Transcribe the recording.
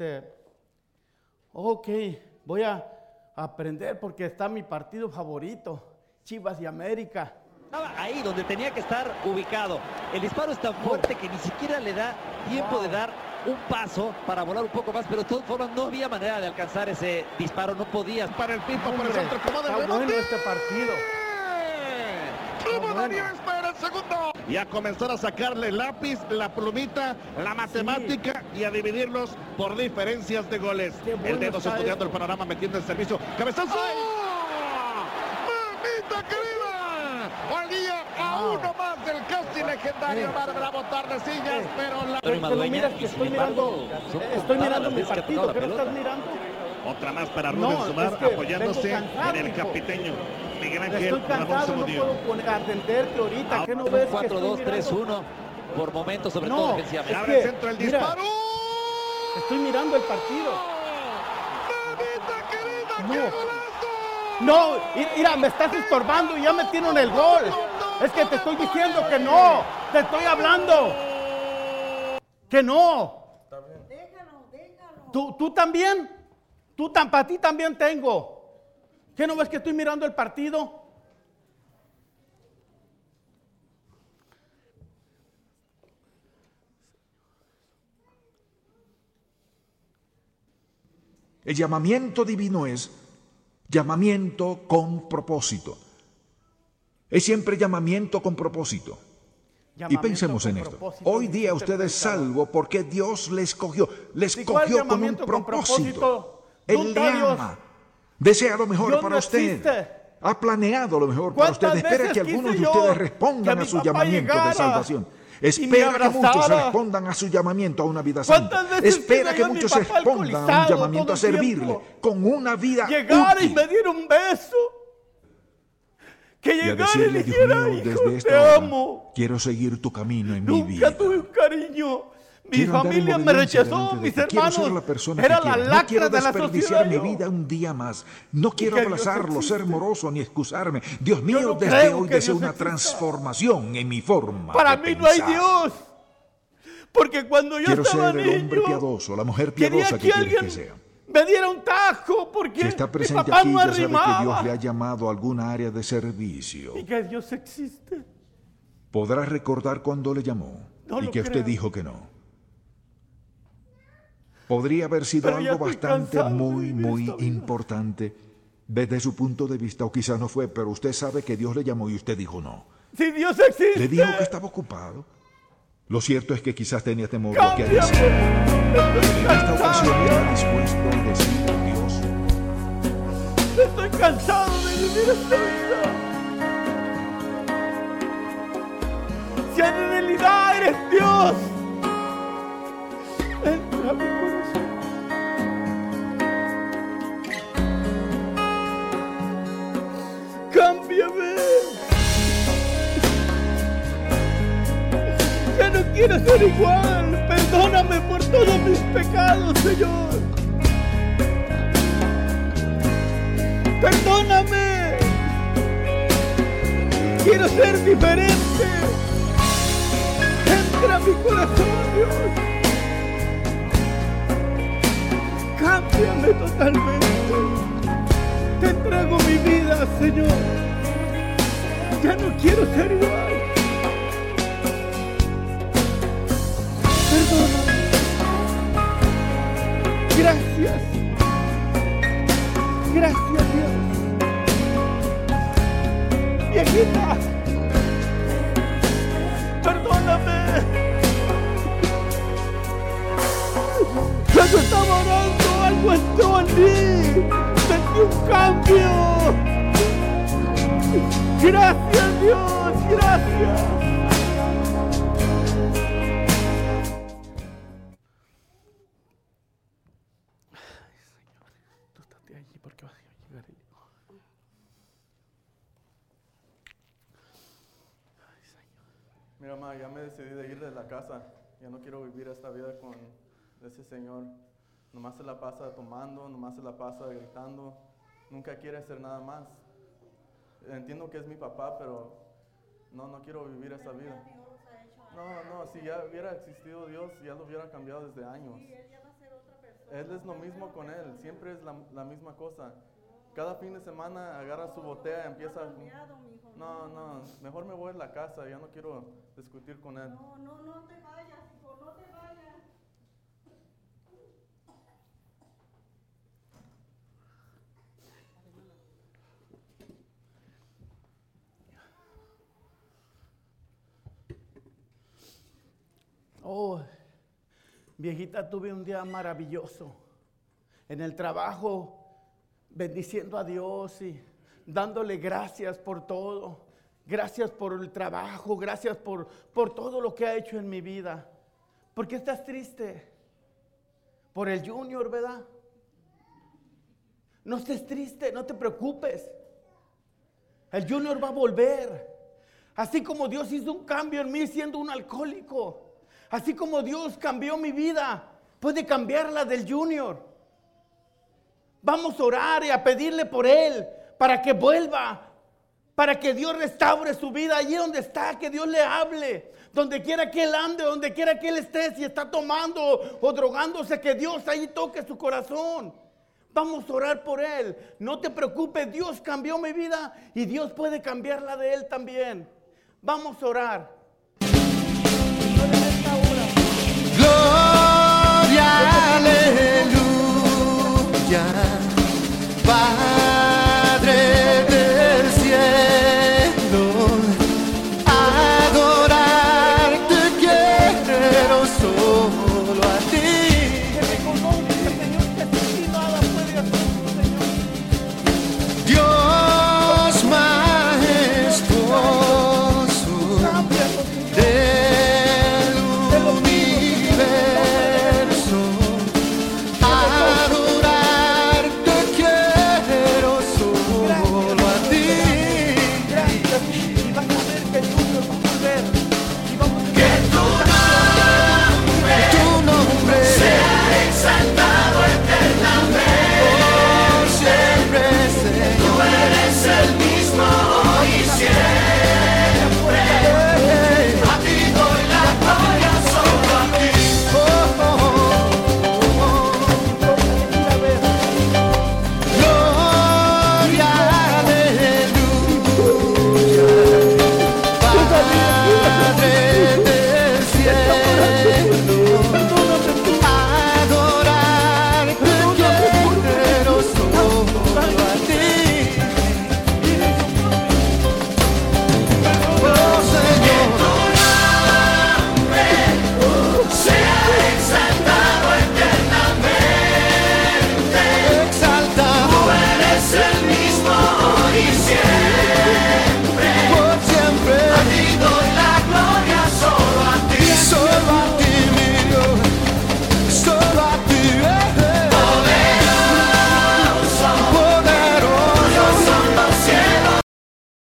este, ok, voy a aprender porque está mi partido favorito, Chivas y América. Estaba ahí donde tenía que estar ubicado. El disparo es tan fuerte que ni siquiera le da tiempo de dar un paso para volar un poco más, pero de todas formas no había manera de alcanzar ese disparo, no podía. Para el pipo, por el centro, como del está bueno este partido. Primo bueno. Segundo. Y a comenzar a sacarle lápiz, la plumita, la matemática y a dividirlos por diferencias de goles. Bueno el dedo estudiando el panorama, metiendo el servicio. ¡Cabezazo! ¡Mamita querida! Hoy día a Wow. uno más del casi legendario Eh. Bárbara Tordesillas, Eh. pero la... Pero miras que estoy mirando, son estoy mirando mi que partido, tocado ¿qué la no estás mirando? Otra más para No, Rubén Sumar, es que apoyándose cansado, en el hijo. Miguel Ángel Estoy cansado, no puedo poner, atenderte ahorita, ¿qué no ves que estoy 4-2-3-1 mirando? por momentos, sobre No, todo es defensivamente. Abre el centro, el mira, disparo. Estoy mirando el partido. ¡Mamita querida, No. qué! No, mira, me estás estorbando y ya metieron el gol. Es que te estoy diciendo que no, te estoy hablando. Que no. Déjalo, déjalo. ¿Tú, tú también? ¿Tú tan, para ti también tengo? ¿Qué no ves que estoy mirando el partido? El llamamiento divino es llamamiento con propósito. Es siempre llamamiento con propósito. Y pensemos en esto. Hoy día usted es salvo porque Dios le escogió. Le ¿Y cuál escogió con un propósito. Él ¿Dónde le ama. Desea lo mejor Dios para no usted. existe. Ha planeado lo mejor para usted. ¿Cuántas Espera que algunos de ustedes respondan mi a su llamamiento llegara de salvación. y Espera que muchos respondan a su llamamiento a una vida santa. ¿Cuántas veces Espera que mi muchos respondan a un llamamiento a servirle con una vida Llegara y útil. me diera un beso. Que y llegara y dijera, Dios mío, hijo, desde te esta hora amo. quiero seguir tu camino en mi Nunca vida. tuve un cariño. Mi Quiero familia me rechazó, mis hermanos. la persona Era la quiero. No lacra quiero de la desperdiciar mi sociedad. yo. vida un día más. No quiero abrazarlo, ser moroso ni excusarme. Dios mío, no desde hoy deseo una transformación en mi forma Para de mí no hay pensar. Dios. Porque cuando yo Quiero estaba ser el hombre piadoso, la mujer piadosa que que quieres alguien que sea. me diera un tajo porque Si está mi presente papá aquí, no ya sabe que Dios le ha llamado a alguna área de servicio. Y que Dios existe. Podrá recordar cuándo le llamó No y que usted creo. dijo que no. Podría haber sido algo bastante cansado muy, muy importante desde su punto de vista, o quizás no fue, pero usted sabe que Dios le llamó y usted dijo no. Si Dios existe. Le dijo que estaba ocupado. Lo cierto es que quizás tenía temor de que. Estoy En esta ocasión está dispuesto a decir Dios. Estoy cansado de vivir esta vida. Si en realidad eres Dios, quiero ser igual. Perdóname por todos mis pecados, Señor. Perdóname. Quiero ser diferente. Entra a mi corazón, Dios. Cámbiame totalmente. Te entrego mi vida, Señor. Ya no quiero ser igual. Entró en mí. Sentí un cambio. Gracias, Dios. Gracias. Tú estate allí porque vas a llegar ahí. Ay, Señor. Mira, ma, ya me decidí de ir de la casa. Ya no quiero vivir esta vida con ese Señor. Nomás se la pasa tomando, nomás se la pasa gritando. Nunca quiere hacer nada más. Entiendo que es mi papá, pero no, no quiero vivir esa vida. No, no, si ya hubiera existido Dios, ya lo hubiera cambiado desde años. Él es lo mismo con él, siempre es la, la misma cosa. Cada fin de semana agarra su botella y empieza... No, no, mejor me voy a la casa, ya no quiero discutir con él. No, no, no te vayas, Oh, viejita, tuve un día maravilloso. En el trabajo, bendiciendo a Dios y dándole gracias por todo. Gracias por el trabajo, gracias por, por todo lo que ha hecho en mi vida. ¿Por qué estás triste? Por el junior, ¿verdad? No estés triste, no te preocupes. El junior va a volver. Así como Dios hizo un cambio en mí siendo un alcohólico. Así como Dios cambió mi vida, puede cambiar la del junior. Vamos a orar y a pedirle por él para que vuelva, para que Dios restaure su vida allí donde está, que Dios le hable, donde quiera que él ande, donde quiera que él esté, si está tomando o drogándose, que Dios ahí toque su corazón. Vamos a orar por él. No te preocupes, Dios cambió mi vida y Dios puede cambiar la de él también. Vamos a orar. sky.